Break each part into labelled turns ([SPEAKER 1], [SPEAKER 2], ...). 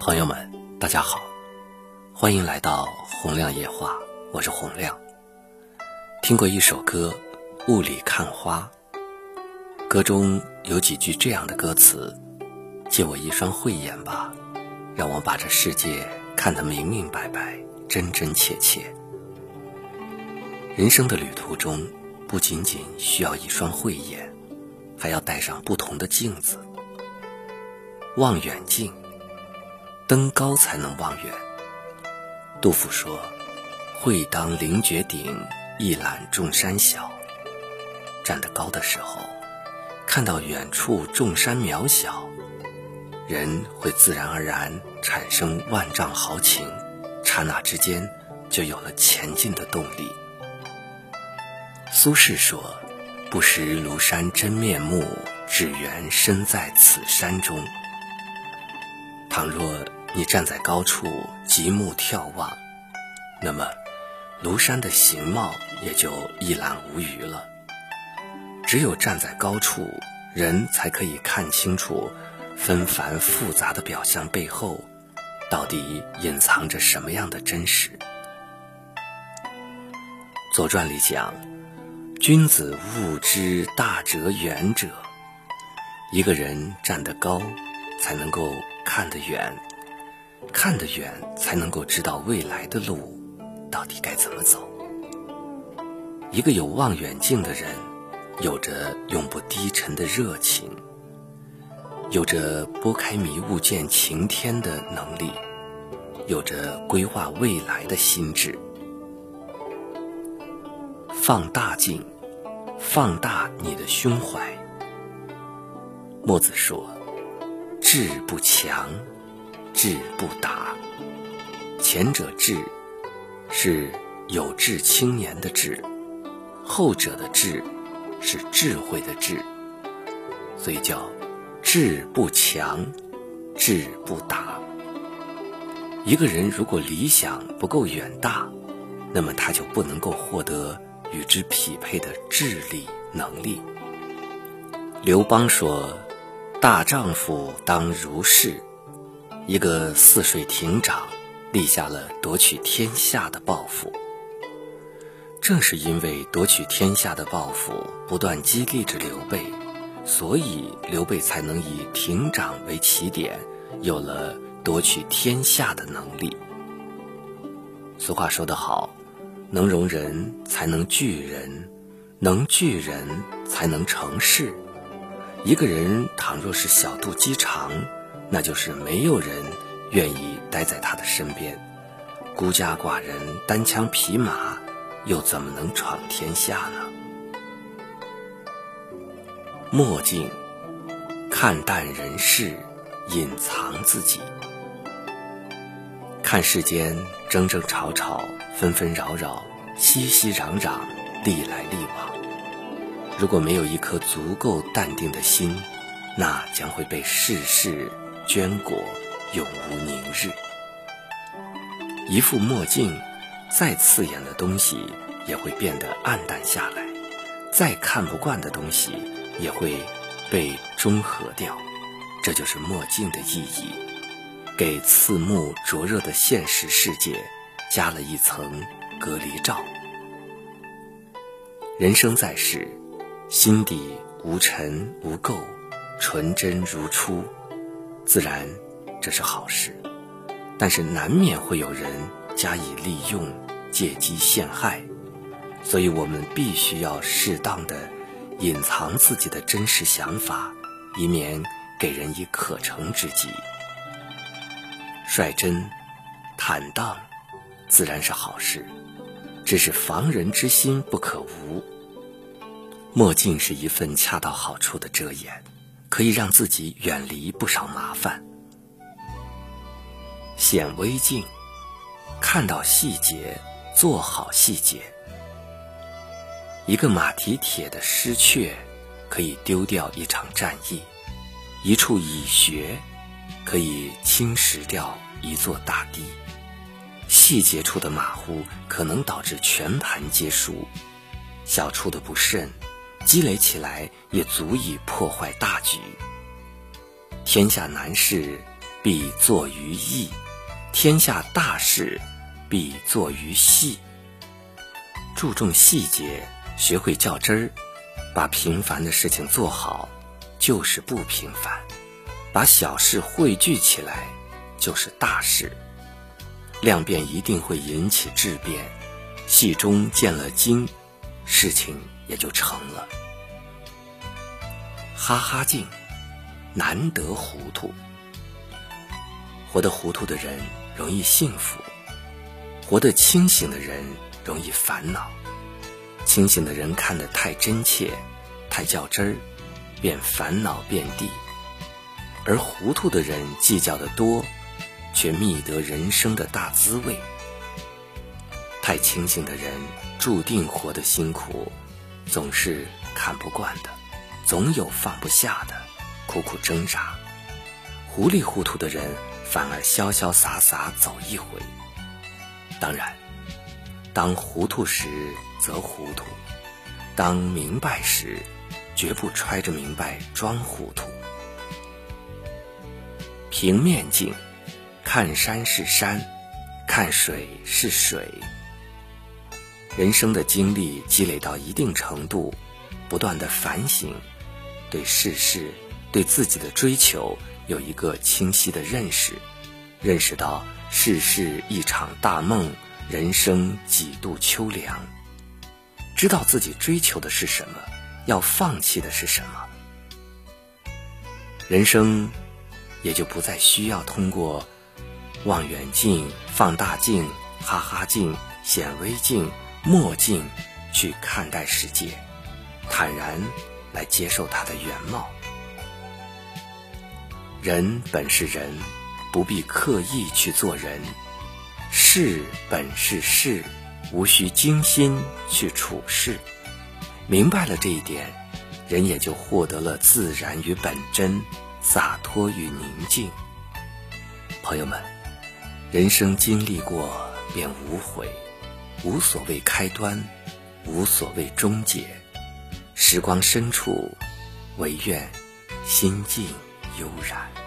[SPEAKER 1] 朋友们，大家好，欢迎来到洪亮夜话，我是洪亮。听过一首歌《雾里看花》，歌中有几句这样的歌词：“借我一双慧眼吧，让我把这世界看得明明白白、真真切切。”人生的旅途中，不仅仅需要一双慧眼，还要带上不同的镜子。望远镜。登高才能望远。杜甫说：“会当凌绝顶，一览众山小。”站得高的时候，看到远处众山渺小，人会自然而然产生万丈豪情，刹那之间就有了前进的动力。苏轼说：“不识庐山真面目，只缘身在此山中。”倘若你站在高处，极目眺望，那么庐山的形貌也就一览无余了。只有站在高处，人才可以看清楚纷繁复杂的表象背后，到底隐藏着什么样的真实。《左传》里讲：“君子务之大者远者。”一个人站得高，才能够看得远。看得远，才能够知道未来的路到底该怎么走。一个有望远镜的人，有着永不低沉的热情，有着拨开迷雾见晴天的能力，有着规划未来的心智。放大镜，放大你的胸怀。墨子说：“志不强。”志不达，前者志是有志青年的志，后者的志是智慧的智，所以叫志不强，志不达。一个人如果理想不够远大，那么他就不能够获得与之匹配的智力能力。刘邦说：“大丈夫当如是。”一个泗水亭长立下了夺取天下的抱负。正是因为夺取天下的抱负不断激励着刘备，所以刘备才能以亭长为起点，有了夺取天下的能力。俗话说得好，能容人才能聚人，能聚人才能成事。一个人倘若是小肚鸡肠，那就是没有人愿意待在他的身边，孤家寡人、单枪匹马，又怎么能闯天下呢？墨镜，看淡人世，隐藏自己。看世间争争吵吵、纷纷扰扰、熙熙攘攘、历来历往，如果没有一颗足够淡定的心，那将会被世事。绢果永无宁日。一副墨镜，再刺眼的东西也会变得暗淡下来；再看不惯的东西也会被中和掉。这就是墨镜的意义，给刺目灼热的现实世界加了一层隔离罩。人生在世，心底无尘无垢，纯真如初。自然，这是好事，但是难免会有人加以利用、借机陷害，所以我们必须要适当的隐藏自己的真实想法，以免给人以可乘之机。率真、坦荡，自然是好事，只是防人之心不可无。墨镜是一份恰到好处的遮掩。可以让自己远离不少麻烦。显微镜，看到细节，做好细节。一个马蹄铁的失却，可以丢掉一场战役；一处蚁穴，可以侵蚀掉一座大堤。细节处的马虎，可能导致全盘皆输；小处的不慎。积累起来也足以破坏大局。天下难事，必作于易；天下大事，必作于细。注重细节，学会较真儿，把平凡的事情做好，就是不平凡；把小事汇聚起来，就是大事。量变一定会引起质变，细中见了精，事情也就成了。哈哈镜，难得糊涂。活得糊涂的人容易幸福，活得清醒的人容易烦恼。清醒的人看得太真切，太较真儿，便烦恼遍地；而糊涂的人计较的多。却觅得人生的大滋味。太清醒的人注定活得辛苦，总是看不惯的，总有放不下的，苦苦挣扎。糊里糊涂的人反而潇潇洒洒走一回。当然，当糊涂时则糊涂，当明白时，绝不揣着明白装糊涂。平面镜。看山是山，看水是水。人生的经历积累到一定程度，不断的反省，对世事、对自己的追求有一个清晰的认识，认识到世事一场大梦，人生几度秋凉，知道自己追求的是什么，要放弃的是什么，人生也就不再需要通过。望远镜、放大镜、哈哈镜、显微镜、墨镜，去看待世界，坦然来接受它的原貌。人本是人，不必刻意去做人；事本是事，无需精心去处事。明白了这一点，人也就获得了自然与本真，洒脱与宁静。朋友们。人生经历过，便无悔，无所谓开端，无所谓终结。时光深处，唯愿心境悠然。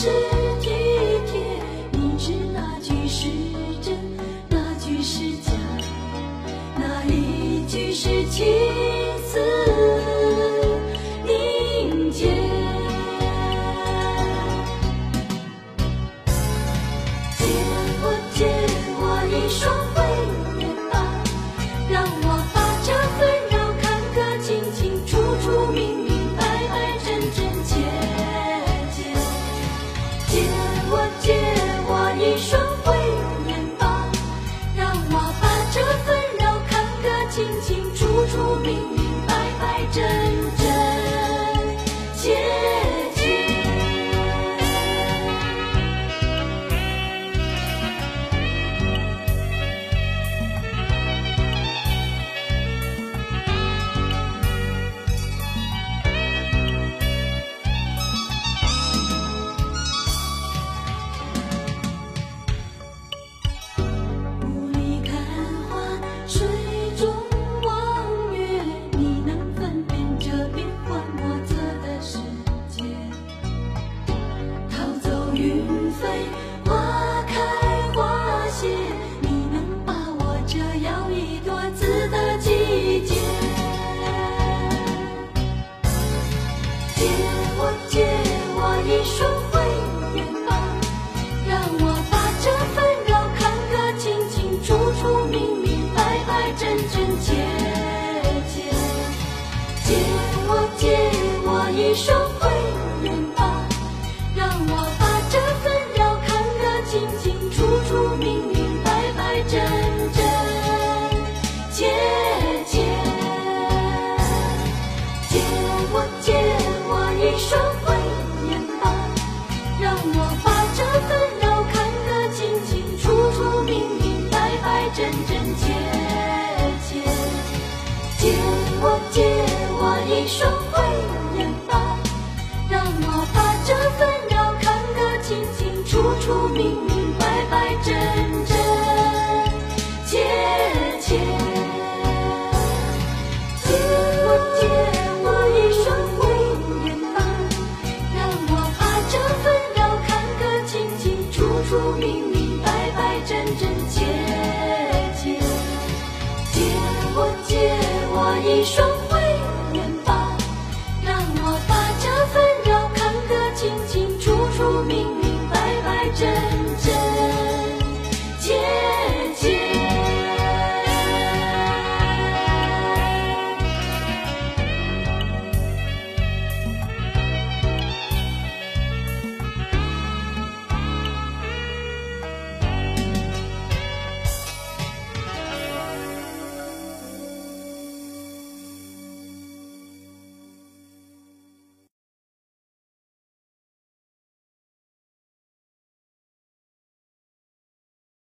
[SPEAKER 2] 是说会也罢，让我把这份扰看得清清楚楚、明明白白。这。